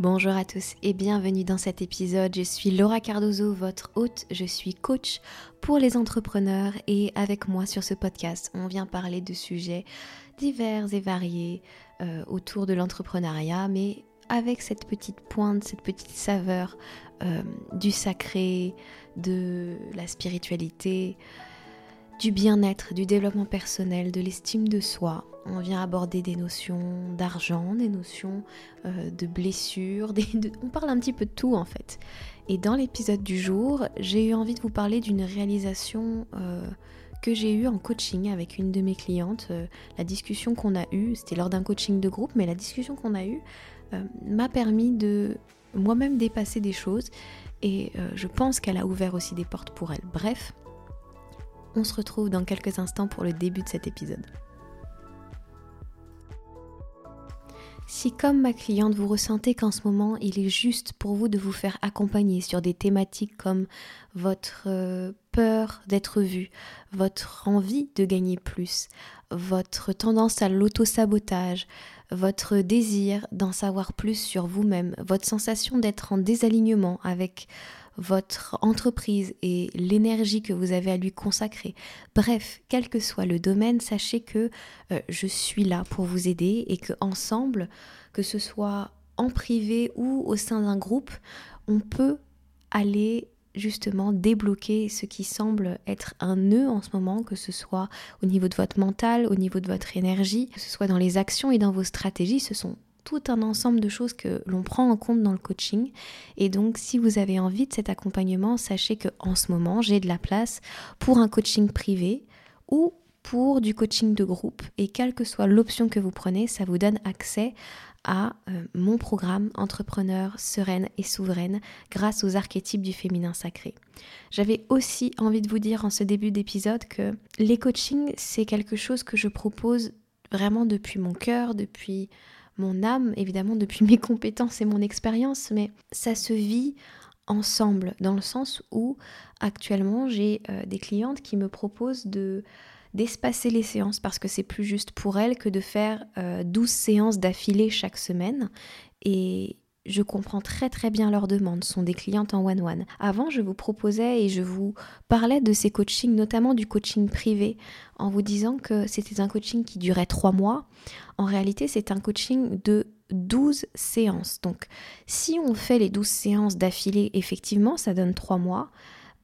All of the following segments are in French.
Bonjour à tous et bienvenue dans cet épisode. Je suis Laura Cardozo, votre hôte. Je suis coach pour les entrepreneurs et avec moi sur ce podcast, on vient parler de sujets divers et variés euh, autour de l'entrepreneuriat, mais avec cette petite pointe, cette petite saveur euh, du sacré, de la spiritualité, du bien-être, du développement personnel, de l'estime de soi. On vient aborder des notions d'argent, des notions euh, de blessures, on parle un petit peu de tout en fait. Et dans l'épisode du jour, j'ai eu envie de vous parler d'une réalisation euh, que j'ai eue en coaching avec une de mes clientes. Euh, la discussion qu'on a eue, c'était lors d'un coaching de groupe, mais la discussion qu'on a eue m'a permis de moi-même dépasser des choses et je pense qu'elle a ouvert aussi des portes pour elle. Bref, on se retrouve dans quelques instants pour le début de cet épisode. Si comme ma cliente vous ressentez qu'en ce moment il est juste pour vous de vous faire accompagner sur des thématiques comme votre euh, peur d'être vu, votre envie de gagner plus, votre tendance à l'auto-sabotage, votre désir d'en savoir plus sur vous-même, votre sensation d'être en désalignement avec votre entreprise et l'énergie que vous avez à lui consacrer. Bref, quel que soit le domaine, sachez que euh, je suis là pour vous aider et que ensemble, que ce soit en privé ou au sein d'un groupe, on peut aller justement débloquer ce qui semble être un nœud en ce moment, que ce soit au niveau de votre mental, au niveau de votre énergie, que ce soit dans les actions et dans vos stratégies, ce sont tout un ensemble de choses que l'on prend en compte dans le coaching. Et donc, si vous avez envie de cet accompagnement, sachez que en ce moment, j'ai de la place pour un coaching privé ou pour du coaching de groupe. Et quelle que soit l'option que vous prenez, ça vous donne accès à euh, mon programme Entrepreneur sereine et souveraine grâce aux archétypes du féminin sacré. J'avais aussi envie de vous dire en ce début d'épisode que les coachings, c'est quelque chose que je propose vraiment depuis mon cœur, depuis mon âme, évidemment, depuis mes compétences et mon expérience, mais ça se vit ensemble, dans le sens où actuellement j'ai euh, des clientes qui me proposent de d'espacer les séances parce que c'est plus juste pour elles que de faire 12 euh, séances d'affilée chaque semaine. Et je comprends très très bien leurs demandes, ce sont des clientes en one-one. Avant, je vous proposais et je vous parlais de ces coachings, notamment du coaching privé, en vous disant que c'était un coaching qui durait trois mois. En réalité, c'est un coaching de 12 séances. Donc, si on fait les 12 séances d'affilée, effectivement, ça donne trois mois.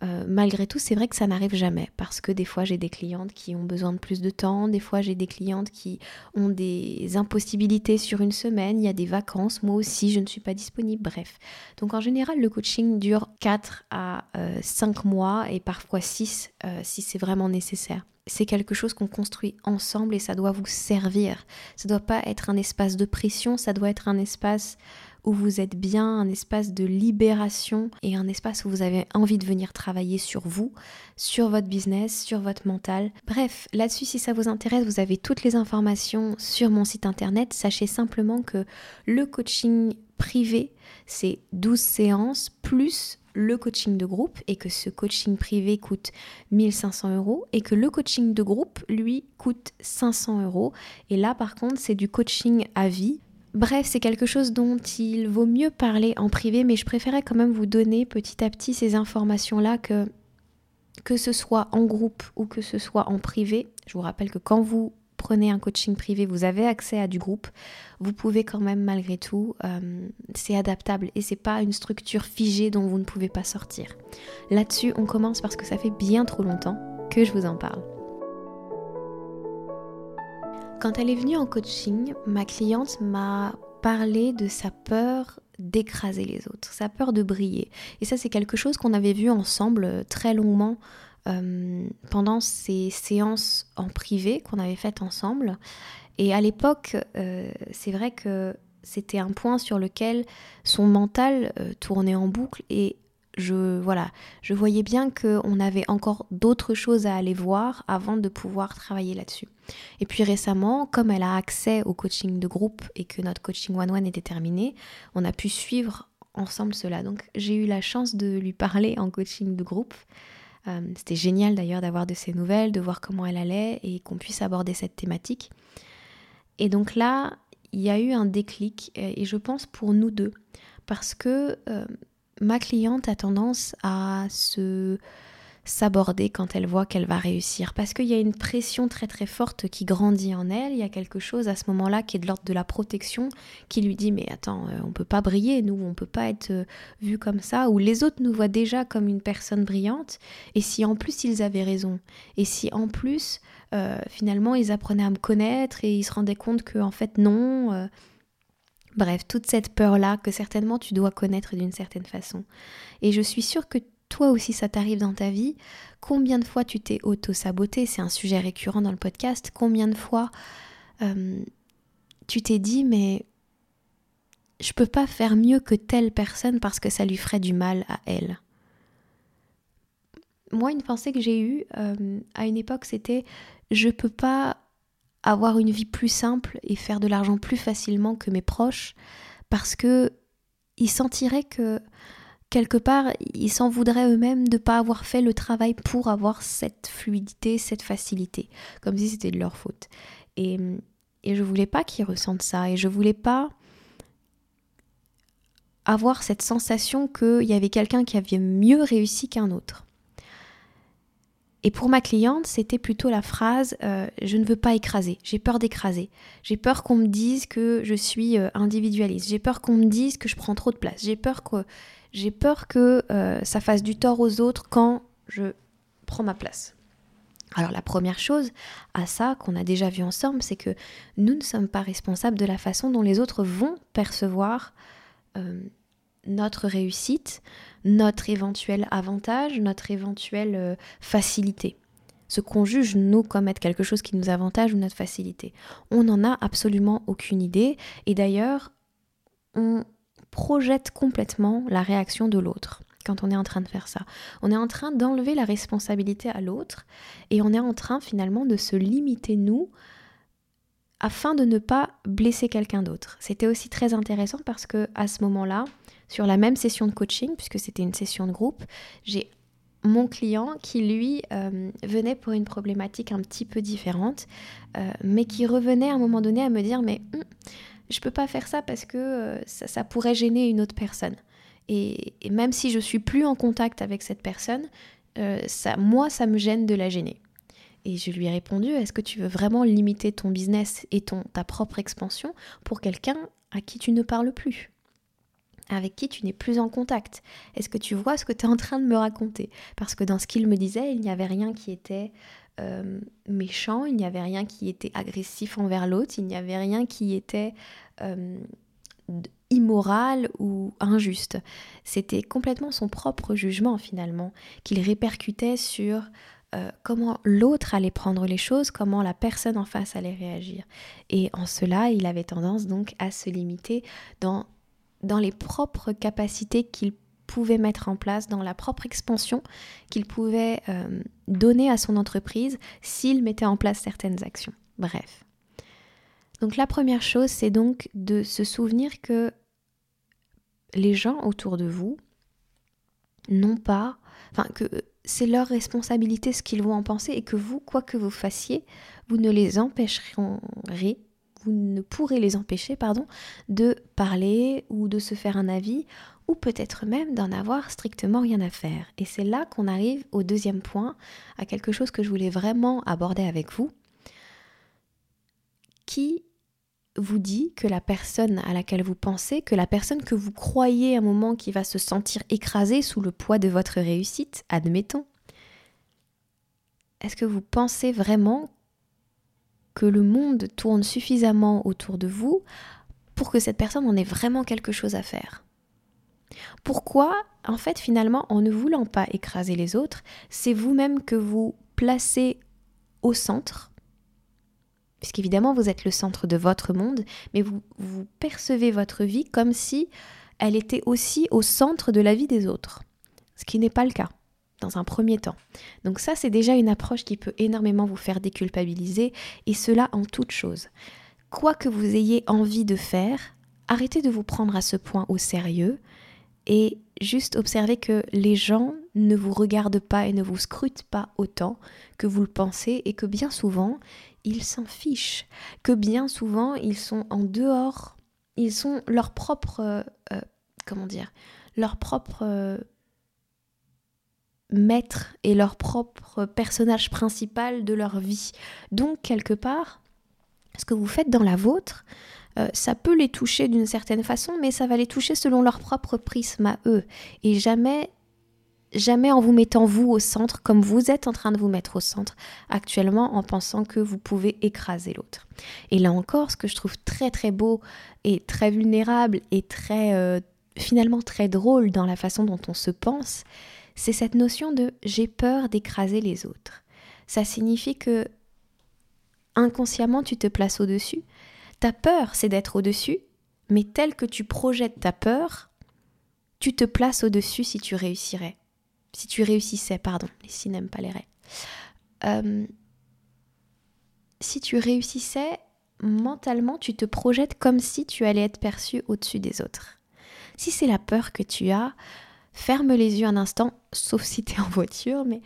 Euh, malgré tout, c'est vrai que ça n'arrive jamais parce que des fois j'ai des clientes qui ont besoin de plus de temps, des fois j'ai des clientes qui ont des impossibilités sur une semaine, il y a des vacances, moi aussi je ne suis pas disponible, bref. Donc en général, le coaching dure 4 à 5 euh, mois et parfois 6 euh, si c'est vraiment nécessaire. C'est quelque chose qu'on construit ensemble et ça doit vous servir. Ça doit pas être un espace de pression, ça doit être un espace où vous êtes bien, un espace de libération et un espace où vous avez envie de venir travailler sur vous, sur votre business, sur votre mental. Bref, là-dessus, si ça vous intéresse, vous avez toutes les informations sur mon site internet. Sachez simplement que le coaching privé, c'est 12 séances plus le coaching de groupe et que ce coaching privé coûte 1500 euros et que le coaching de groupe, lui, coûte 500 euros. Et là, par contre, c'est du coaching à vie Bref, c'est quelque chose dont il vaut mieux parler en privé, mais je préférais quand même vous donner petit à petit ces informations-là que que ce soit en groupe ou que ce soit en privé. Je vous rappelle que quand vous prenez un coaching privé, vous avez accès à du groupe. Vous pouvez quand même malgré tout, euh, c'est adaptable et c'est pas une structure figée dont vous ne pouvez pas sortir. Là-dessus, on commence parce que ça fait bien trop longtemps que je vous en parle. Quand elle est venue en coaching, ma cliente m'a parlé de sa peur d'écraser les autres, sa peur de briller. Et ça, c'est quelque chose qu'on avait vu ensemble euh, très longuement euh, pendant ces séances en privé qu'on avait faites ensemble. Et à l'époque, euh, c'est vrai que c'était un point sur lequel son mental tournait en boucle et je voilà, je voyais bien qu'on avait encore d'autres choses à aller voir avant de pouvoir travailler là-dessus. Et puis récemment, comme elle a accès au coaching de groupe et que notre coaching one-one était terminé, on a pu suivre ensemble cela. Donc j'ai eu la chance de lui parler en coaching de groupe. Euh, c'était génial d'ailleurs d'avoir de ses nouvelles, de voir comment elle allait et qu'on puisse aborder cette thématique. Et donc là, il y a eu un déclic, et je pense pour nous deux, parce que ma cliente a tendance à se s'aborder quand elle voit qu'elle va réussir. Parce qu'il y a une pression très très forte qui grandit en elle. Il y a quelque chose à ce moment-là qui est de l'ordre de la protection qui lui dit mais attends, euh, on peut pas briller, nous, on peut pas être euh, vu comme ça. Ou les autres nous voient déjà comme une personne brillante. Et si en plus ils avaient raison, et si en plus euh, finalement ils apprenaient à me connaître et ils se rendaient compte que en fait non. Bref, toute cette peur-là que certainement tu dois connaître d'une certaine façon. Et je suis sûre que toi aussi ça t'arrive dans ta vie, combien de fois tu t'es auto-saboté, c'est un sujet récurrent dans le podcast, combien de fois euh, tu t'es dit mais je peux pas faire mieux que telle personne parce que ça lui ferait du mal à elle? Moi, une pensée que j'ai eue euh, à une époque, c'était je peux pas avoir une vie plus simple et faire de l'argent plus facilement que mes proches parce que ils sentiraient que quelque part, ils s'en voudraient eux-mêmes de ne pas avoir fait le travail pour avoir cette fluidité, cette facilité, comme si c'était de leur faute. Et, et je voulais pas qu'ils ressentent ça, et je voulais pas avoir cette sensation qu'il y avait quelqu'un qui avait mieux réussi qu'un autre. Et pour ma cliente, c'était plutôt la phrase euh, je ne veux pas écraser, j'ai peur d'écraser, j'ai peur qu'on me dise que je suis euh, individualiste, j'ai peur qu'on me dise que je prends trop de place, j'ai peur que j'ai peur que euh, ça fasse du tort aux autres quand je prends ma place. Alors la première chose à ça qu'on a déjà vu ensemble, c'est que nous ne sommes pas responsables de la façon dont les autres vont percevoir notre réussite, notre éventuel avantage, notre éventuelle euh, facilité. Ce qu'on juge, nous, comme être quelque chose qui nous avantage ou notre facilité. On n'en a absolument aucune idée. Et d'ailleurs, on projette complètement la réaction de l'autre quand on est en train de faire ça. On est en train d'enlever la responsabilité à l'autre et on est en train finalement de se limiter nous afin de ne pas blesser quelqu'un d'autre. C'était aussi très intéressant parce que à ce moment-là, sur la même session de coaching, puisque c'était une session de groupe, j'ai mon client qui lui euh, venait pour une problématique un petit peu différente, euh, mais qui revenait à un moment donné à me dire mais hum, je peux pas faire ça parce que euh, ça, pourrait gêner une autre personne. Et, même si je suis plus en contact avec cette personne, ça, moi, ça me gêne de la gêner. Et je lui ai répondu, est-ce que tu veux vraiment limiter ton business et ton, ta propre expansion pour quelqu'un à qui tu ne parles plus? Avec qui tu n'es plus en contact Est-ce que tu vois ce que tu es en train de me raconter? Parce que dans ce qu'il me disait, il n'y avait rien qui était euh, méchant, il n'y avait rien qui était agressif envers l'autre, il n'y avait rien qui était euh, immoral ou injuste. C'était complètement son propre jugement finalement, qu'il répercutait sur euh, comment l'autre allait prendre les choses, comment la personne en face allait réagir. Et en cela, il avait tendance donc à se limiter dans, dans les propres capacités qu'il pouvait mettre en place, dans la propre expansion qu'il pouvait euh, donner à son entreprise s'il mettait en place certaines actions. Bref. Donc la première chose, c'est donc de se souvenir que les gens autour de vous n'ont pas, enfin que c'est leur responsabilité ce qu'ils vont en penser et que vous, quoi que vous fassiez, vous ne les empêcherez, ne pourrez les empêcher, pardon, de parler ou de se faire un avis ou peut-être même d'en avoir strictement rien à faire. Et c'est là qu'on arrive au deuxième point, à quelque chose que je voulais vraiment aborder avec vous. Qui vous dit que la personne à laquelle vous pensez, que la personne que vous croyez à un moment qui va se sentir écrasée sous le poids de votre réussite, admettons, est-ce que vous pensez vraiment que le monde tourne suffisamment autour de vous pour que cette personne en ait vraiment quelque chose à faire. Pourquoi, en fait, finalement, en ne voulant pas écraser les autres, c'est vous-même que vous placez au centre, puisqu'évidemment, vous êtes le centre de votre monde, mais vous, vous percevez votre vie comme si elle était aussi au centre de la vie des autres, ce qui n'est pas le cas dans un premier temps. Donc ça, c'est déjà une approche qui peut énormément vous faire déculpabiliser, et cela en toute chose. Quoi que vous ayez envie de faire, arrêtez de vous prendre à ce point au sérieux, et juste observer que les gens ne vous regardent pas et ne vous scrutent pas autant que vous le pensez et que bien souvent, ils s'en fichent, que bien souvent, ils sont en dehors, ils sont leur propre, euh, euh, comment dire, leur propre euh, maître et leur propre personnage principal de leur vie. Donc, quelque part, ce que vous faites dans la vôtre, euh, ça peut les toucher d'une certaine façon, mais ça va les toucher selon leur propre prisme à eux. Et jamais, jamais en vous mettant vous au centre, comme vous êtes en train de vous mettre au centre actuellement, en pensant que vous pouvez écraser l'autre. Et là encore, ce que je trouve très très beau et très vulnérable et très euh, finalement très drôle dans la façon dont on se pense, c'est cette notion de j'ai peur d'écraser les autres. Ça signifie que inconsciemment tu te places au-dessus, ta peur, c'est d'être au-dessus, mais tel que tu projettes ta peur, tu te places au-dessus si tu réussirais. Si tu réussissais, pardon, les n'aiment pas les raies. Euh, si tu réussissais, mentalement, tu te projettes comme si tu allais être perçu au-dessus des autres. Si c'est la peur que tu as, ferme les yeux un instant, sauf si tu es en voiture, mais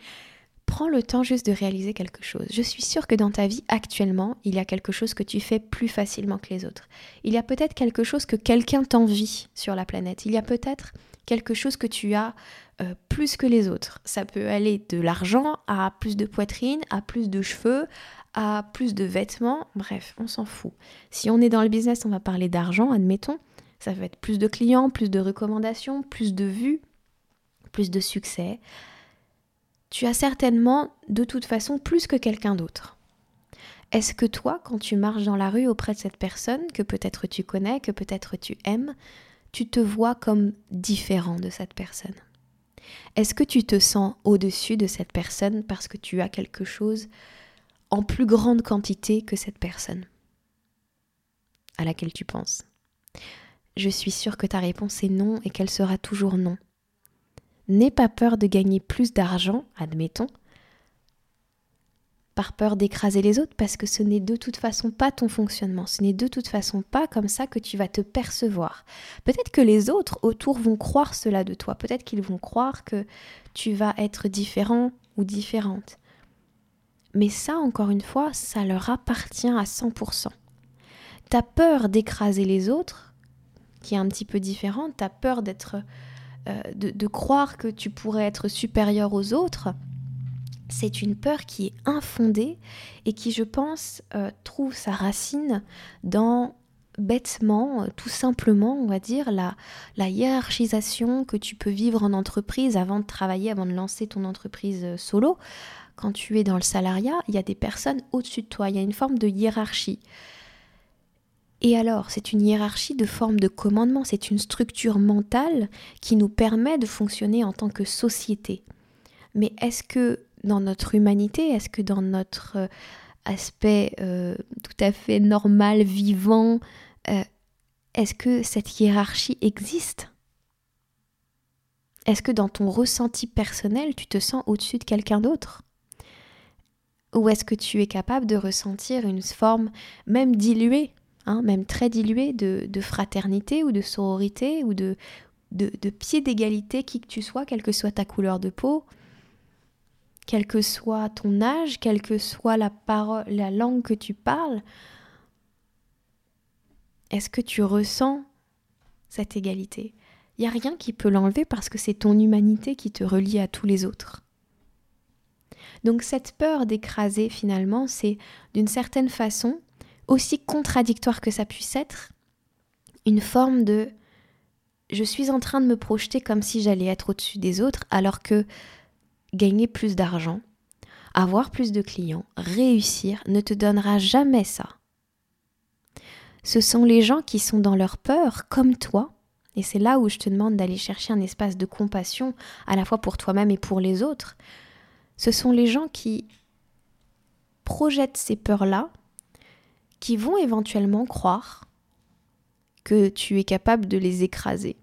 prends le temps juste de réaliser quelque chose. Je suis sûre que dans ta vie actuellement, il y a quelque chose que tu fais plus facilement que les autres. Il y a peut-être quelque chose que quelqu'un t'envie sur la planète. Il y a peut-être quelque chose que tu as euh, plus que les autres. Ça peut aller de l'argent à plus de poitrine, à plus de cheveux, à plus de vêtements. Bref, on s'en fout. Si on est dans le business, on va parler d'argent, admettons. Ça va être plus de clients, plus de recommandations, plus de vues, plus de succès tu as certainement de toute façon plus que quelqu'un d'autre. Est-ce que toi, quand tu marches dans la rue auprès de cette personne que peut-être tu connais, que peut-être tu aimes, tu te vois comme différent de cette personne? Est-ce que tu te sens au-dessus de cette personne parce que tu as quelque chose en plus grande quantité que cette personne? À laquelle tu penses? Je suis sûre que ta réponse est non et qu'elle sera toujours non. N'aie pas peur de gagner plus d'argent, admettons, par peur d'écraser les autres, parce que ce n'est de toute façon pas ton fonctionnement, ce n'est de toute façon pas comme ça que tu vas te percevoir. Peut-être que les autres autour vont croire cela de toi, peut-être qu'ils vont croire que tu vas être différent ou différente. Mais ça, encore une fois, ça leur appartient à 100%. Ta peur d'écraser les autres, qui est un petit peu différente, ta peur d'être euh, de, croire que tu pourrais être supérieur aux autres, c'est une peur qui est infondée et qui, je pense, euh, trouve sa racine dans bêtement, euh, tout simplement, on va dire, la, la hiérarchisation que tu peux vivre en entreprise avant de travailler, avant de lancer ton entreprise solo. Quand tu es dans le salariat, il y a des personnes au-dessus de toi, il y a une forme de hiérarchie. Et alors, c'est une hiérarchie de forme de commandement, c'est une structure mentale qui nous permet de fonctionner en tant que société. Mais est-ce que dans notre humanité, est-ce que dans notre euh, aspect euh, tout à fait normal, vivant, euh, est-ce que cette hiérarchie existe? Est-ce que dans ton ressenti personnel, tu te sens au-dessus de quelqu'un d'autre? Ou est-ce que tu es capable de ressentir une forme même diluée? Hein, même très dilué, de, fraternité ou de sororité ou de, de, pied d'égalité, qui que tu sois, quelle que soit ta couleur de peau, quel que soit ton âge, quelle que soit la, parole, la langue que tu parles. Est-ce que tu ressens cette égalité? Il n'y a rien qui peut l'enlever parce que c'est ton humanité qui te relie à tous les autres. Donc cette peur d'écraser finalement, c'est d'une certaine façon aussi contradictoire que ça puisse être, une forme de je suis en train de me projeter comme si j'allais être au-dessus des autres, alors que gagner plus d'argent, avoir plus de clients, réussir ne te donnera jamais ça. Ce sont les gens qui sont dans leur peur, comme toi, et c'est là où je te demande d'aller chercher un espace de compassion, à la fois pour toi-même et pour les autres. Ce sont les gens qui projettent ces peurs-là qui vont éventuellement croire que tu es capable de les écraser.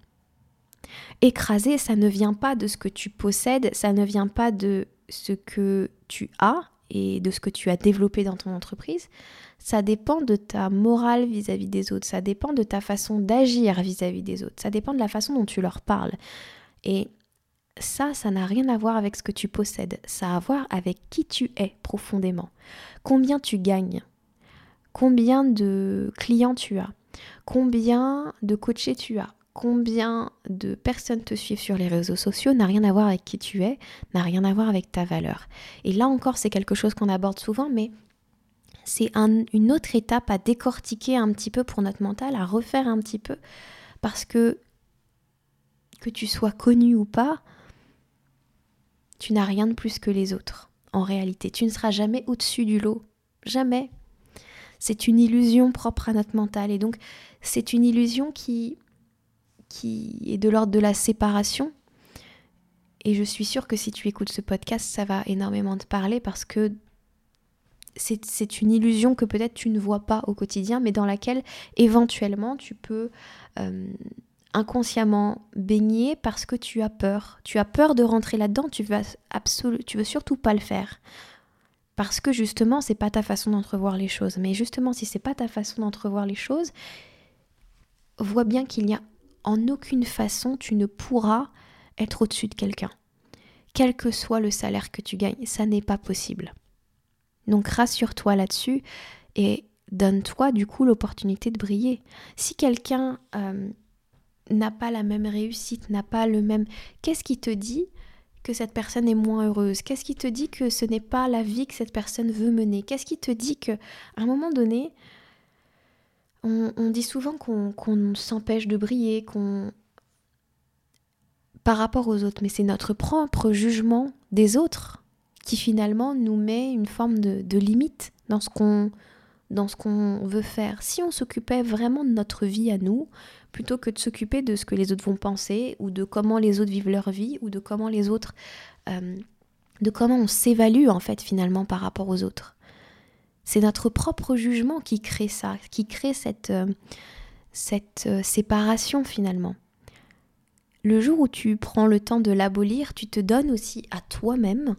Écraser, ça ne vient pas de ce que tu possèdes, ça ne vient pas de ce que tu as et de ce que tu as développé dans ton entreprise. Ça dépend de ta morale vis-à-vis des autres, ça dépend de ta façon d'agir vis-à-vis des autres, ça dépend de la façon dont tu leur parles. Et ça, ça n'a rien à voir avec ce que tu possèdes, ça a à voir avec qui tu es profondément. Combien tu gagnes Combien de clients tu as Combien de coachés tu as Combien de personnes te suivent sur les réseaux sociaux n'a rien à voir avec qui tu es, n'a rien à voir avec ta valeur. Et là encore, c'est quelque chose qu'on aborde souvent, mais c'est une autre étape à décortiquer un petit peu pour notre mental, à refaire un petit peu, parce que que tu sois connu ou pas, tu n'as rien de plus que les autres. En réalité, tu ne seras jamais au-dessus du lot. Jamais. C'est une illusion propre à notre mental. Et donc, c'est une illusion qui, qui est de l'ordre de la séparation. Et je suis sûre que si tu écoutes ce podcast, ça va énormément te parler parce que c'est une illusion que peut-être tu ne vois pas au quotidien, mais dans laquelle éventuellement tu peux euh, inconsciemment baigner parce que tu as peur. Tu as peur de rentrer là-dedans, tu vas tu veux surtout pas le faire. Parce que justement, c'est pas ta façon d'entrevoir les choses. Mais justement, si c'est pas ta façon d'entrevoir les choses, vois bien qu'il n'y a en aucune façon tu ne pourras être au-dessus de quelqu'un. Quel que soit le salaire que tu gagnes, ça n'est pas possible. Donc rassure-toi là-dessus et donne-toi du coup l'opportunité de briller. Si quelqu'un euh, n'a pas la même réussite, n'a pas le même... Qu'est-ce qui te dit que cette personne est moins heureuse? Qu'est-ce qui te dit que ce n'est pas la vie que cette personne veut mener? Qu'est-ce qui te dit que à un moment donné, on, dit souvent qu'on s'empêche de briller, qu'on par rapport aux autres, mais c'est notre propre jugement des autres qui finalement nous met une forme de, de limite dans ce qu'on dans ce qu'on veut faire. Si on s'occupait vraiment de notre vie à nous, plutôt que de s'occuper de ce que les autres vont penser ou de comment les autres vivent leur vie ou de comment les autres euh, de comment on s'évalue en fait finalement par rapport aux autres. C'est notre propre jugement qui crée ça, qui crée cette, euh, euh, séparation finalement. Le jour où tu prends le temps de l'abolir, tu te donnes aussi à toi-même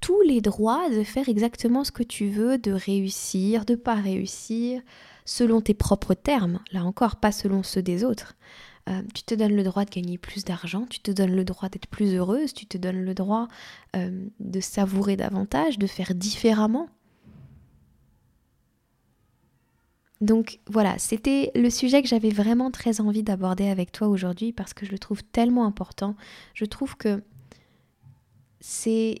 tous les droits de faire exactement ce que tu veux, de réussir, de pas réussir, selon tes propres termes, là encore, pas selon ceux des autres. Euh, tu te donnes le droit de gagner plus d'argent, tu te donnes le droit d'être plus heureuse, tu te donnes le droit euh, de savourer davantage, de faire différemment. Donc voilà, c'était le sujet que j'avais vraiment très envie d'aborder avec toi aujourd'hui parce que je le trouve tellement important. Je trouve que c'est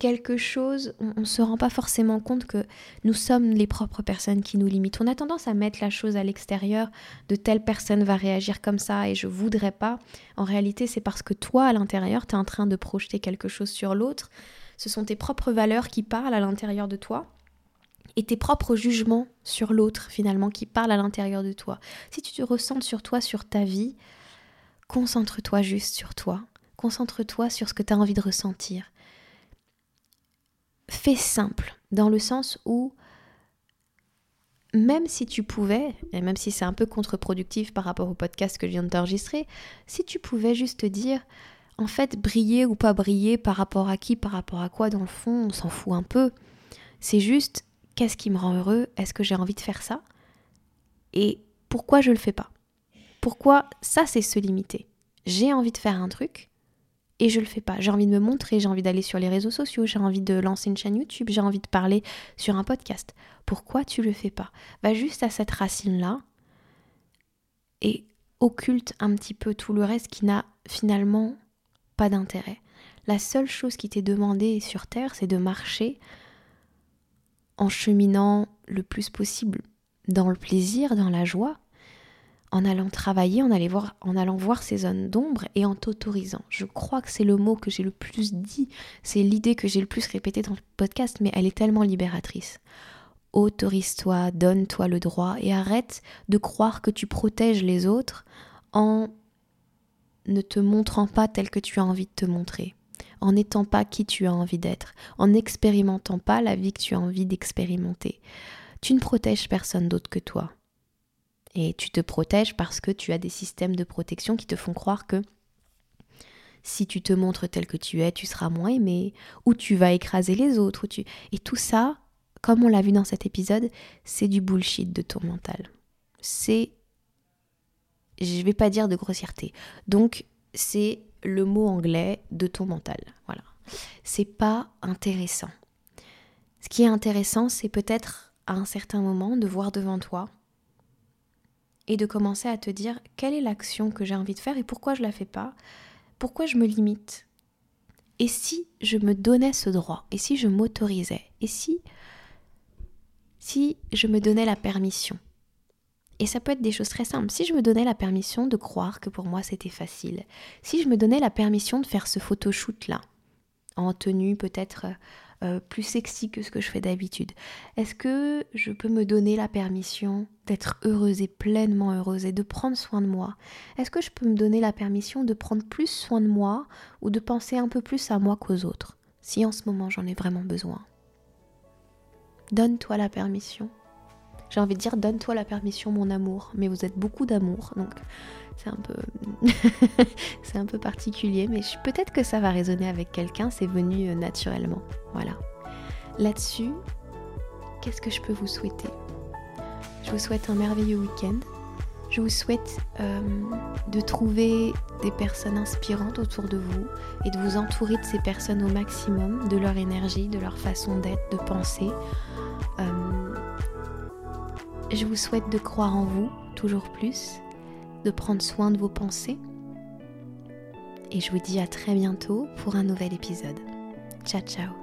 quelque chose, on ne se rend pas forcément compte que nous sommes les propres personnes qui nous limitent. On a tendance à mettre la chose à l'extérieur, de telle personne va réagir comme ça et je voudrais pas. En réalité, c'est parce que toi, à l'intérieur, tu es en train de projeter quelque chose sur l'autre. Ce sont tes propres valeurs qui parlent à l'intérieur de toi et tes propres jugements sur l'autre, finalement, qui parlent à l'intérieur de toi. Si tu te ressens sur toi, sur ta vie, concentre-toi juste sur toi. Concentre-toi sur ce que tu as envie de ressentir fais simple, dans le sens où même si tu pouvais, et même si c'est un peu contre-productif par rapport au podcast que je viens de t'enregistrer, si tu pouvais juste te dire, en fait, briller ou pas briller par rapport à qui, par rapport à quoi, dans le fond, on s'en fout un peu. C'est juste, qu'est-ce qui me rend heureux? Est-ce que j'ai envie de faire ça? Et pourquoi je le fais pas? Pourquoi ça, c'est se limiter? J'ai envie de faire un truc, et je le fais pas. J'ai envie de me montrer, j'ai envie d'aller sur les réseaux sociaux, j'ai envie de lancer une chaîne YouTube, j'ai envie de parler sur un podcast. Pourquoi tu le fais pas? Va juste à cette racine-là et occulte un petit peu tout le reste qui n'a finalement pas d'intérêt. La seule chose qui t'est demandée sur Terre, c'est de marcher en cheminant le plus possible dans le plaisir, dans la joie, en allant travailler, en, allant voir ces zones d'ombre et en t'autorisant. Je crois que c'est le mot que j'ai le plus dit, c'est l'idée que j'ai le plus répétée dans le podcast, mais elle est tellement libératrice. Autorise-toi, donne-toi le droit et arrête de croire que tu protèges les autres en ne te montrant pas tel que tu as envie de te montrer, en n'étant pas qui tu as envie d'être, en n'expérimentant pas la vie que tu as envie d'expérimenter. Tu ne protèges personne d'autre que toi. Et tu te protèges parce que tu as des systèmes de protection qui te font croire que si tu te montres tel que tu es, tu seras moins aimé, ou tu vas écraser les autres. tu... Et tout ça, comme on l'a vu dans cet épisode, c'est du bullshit de ton mental. C'est, je vais pas dire de grossièreté. Donc, c'est le mot anglais de ton mental. Voilà. C'est pas intéressant. Ce qui est intéressant, c'est peut-être à un certain moment de voir devant toi et de commencer à te dire quelle est l'action que j'ai envie de faire et pourquoi je la fais pas, pourquoi je me limite. Et si je me donnais ce droit, et si je m'autorisais, et si si je me donnais la permission. Et ça peut être des choses très simples. Si je me donnais la permission de croire que pour moi c'était facile, si je me donnais la permission de faire ce photoshoot là, en tenue peut-être euh, plus sexy que ce que je fais d'habitude. Est-ce que je peux me donner la permission d'être heureuse et pleinement heureuse et de prendre soin de moi? Est-ce que je peux me donner la permission de prendre plus soin de moi ou de penser un peu plus à moi qu'aux autres? Si en ce moment j'en ai vraiment besoin. Donne-toi la permission. J'ai envie de dire donne-toi la permission mon amour, mais vous êtes beaucoup d'amour, donc c'est un peu particulier, mais peut-être que ça va résonner avec quelqu'un, c'est venu euh, naturellement. Voilà. Là-dessus, qu'est-ce que je peux vous souhaiter? Je vous souhaite un merveilleux week-end. Je vous souhaite euh, de trouver des personnes inspirantes autour de vous et de vous entourer de ces personnes au maximum, de leur énergie, de leur façon d'être, de penser. Euh, je vous souhaite de croire en vous toujours plus, de prendre soin de vos pensées. Et je vous dis à très bientôt pour un nouvel épisode. Ciao ciao